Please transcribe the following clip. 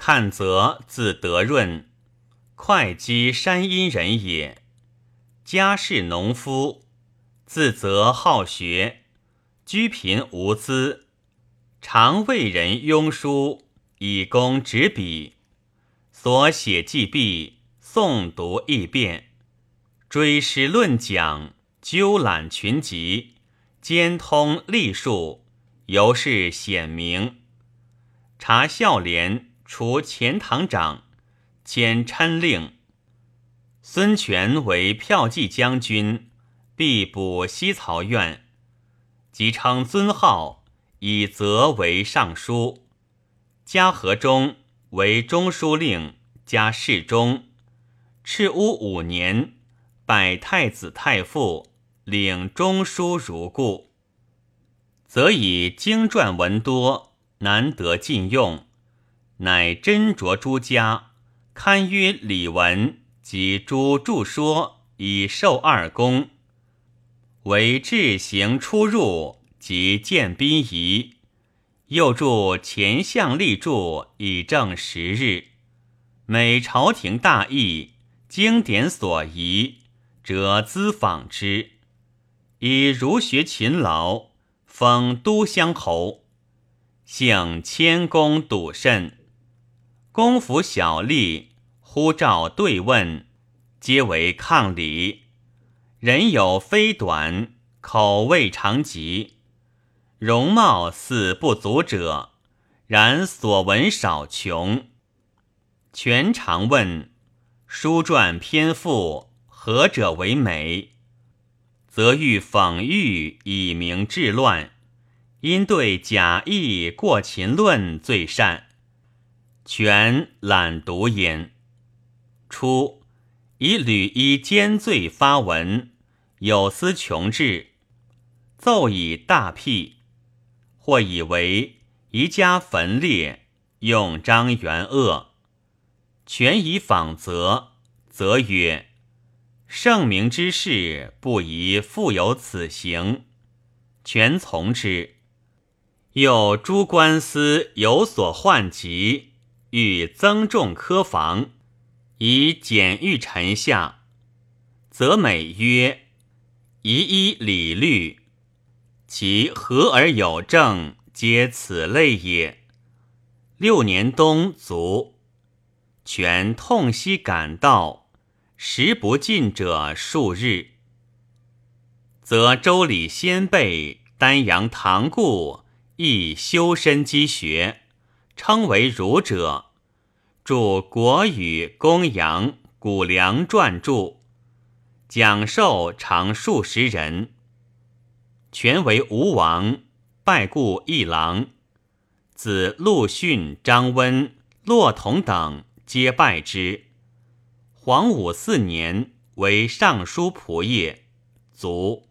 看则字德润，会稽山阴人也。家世农夫，自则好学，居贫无资，常为人庸书以供执笔。所写记毕，诵读易遍，追师论讲，究览群集，兼通隶数，尤是显明。查孝廉除前堂长，兼参令。孙权为骠骑将军，必补西曹院，即称尊号，以责为尚书。嘉禾中为中书令，加侍中。赤乌五年，拜太子太傅，领中书如故。则以经传文多，难得禁用，乃斟酌诸家，堪约礼文。及诸著说以授二公，为治行出入及见宾仪，又著前相立著以正时日。每朝廷大议，经典所宜，则咨访之。以儒学勤劳，封都乡侯，幸谦恭笃慎，公服小吏。呼召对问，皆为抗礼。人有非短，口未常及，容貌似不足者，然所闻少穷。全常问：书传篇赋，何者为美？则欲讽喻以明治乱，因对假意过秦论最善。全懒读焉。初，以吕衣奸罪发文，有司穷志，奏以大辟，或以为宜家焚烈，用张元恶。权以访则，则曰：圣明之事，不宜复有此行。权从之。又诸官司有所患疾，欲增重科房。以简御臣下，则美曰：“宜依礼律，其和而有正，皆此类也。”六年冬卒，权痛惜感道，食不尽者数日。则周礼先辈丹阳堂故，亦修身积学，称为儒者。著《国语》《公羊》《谷梁传注》，讲授常数十人。权为吴王，拜故一郎。子陆逊、张温、骆统等皆拜之。黄武四年为尚书仆射，卒。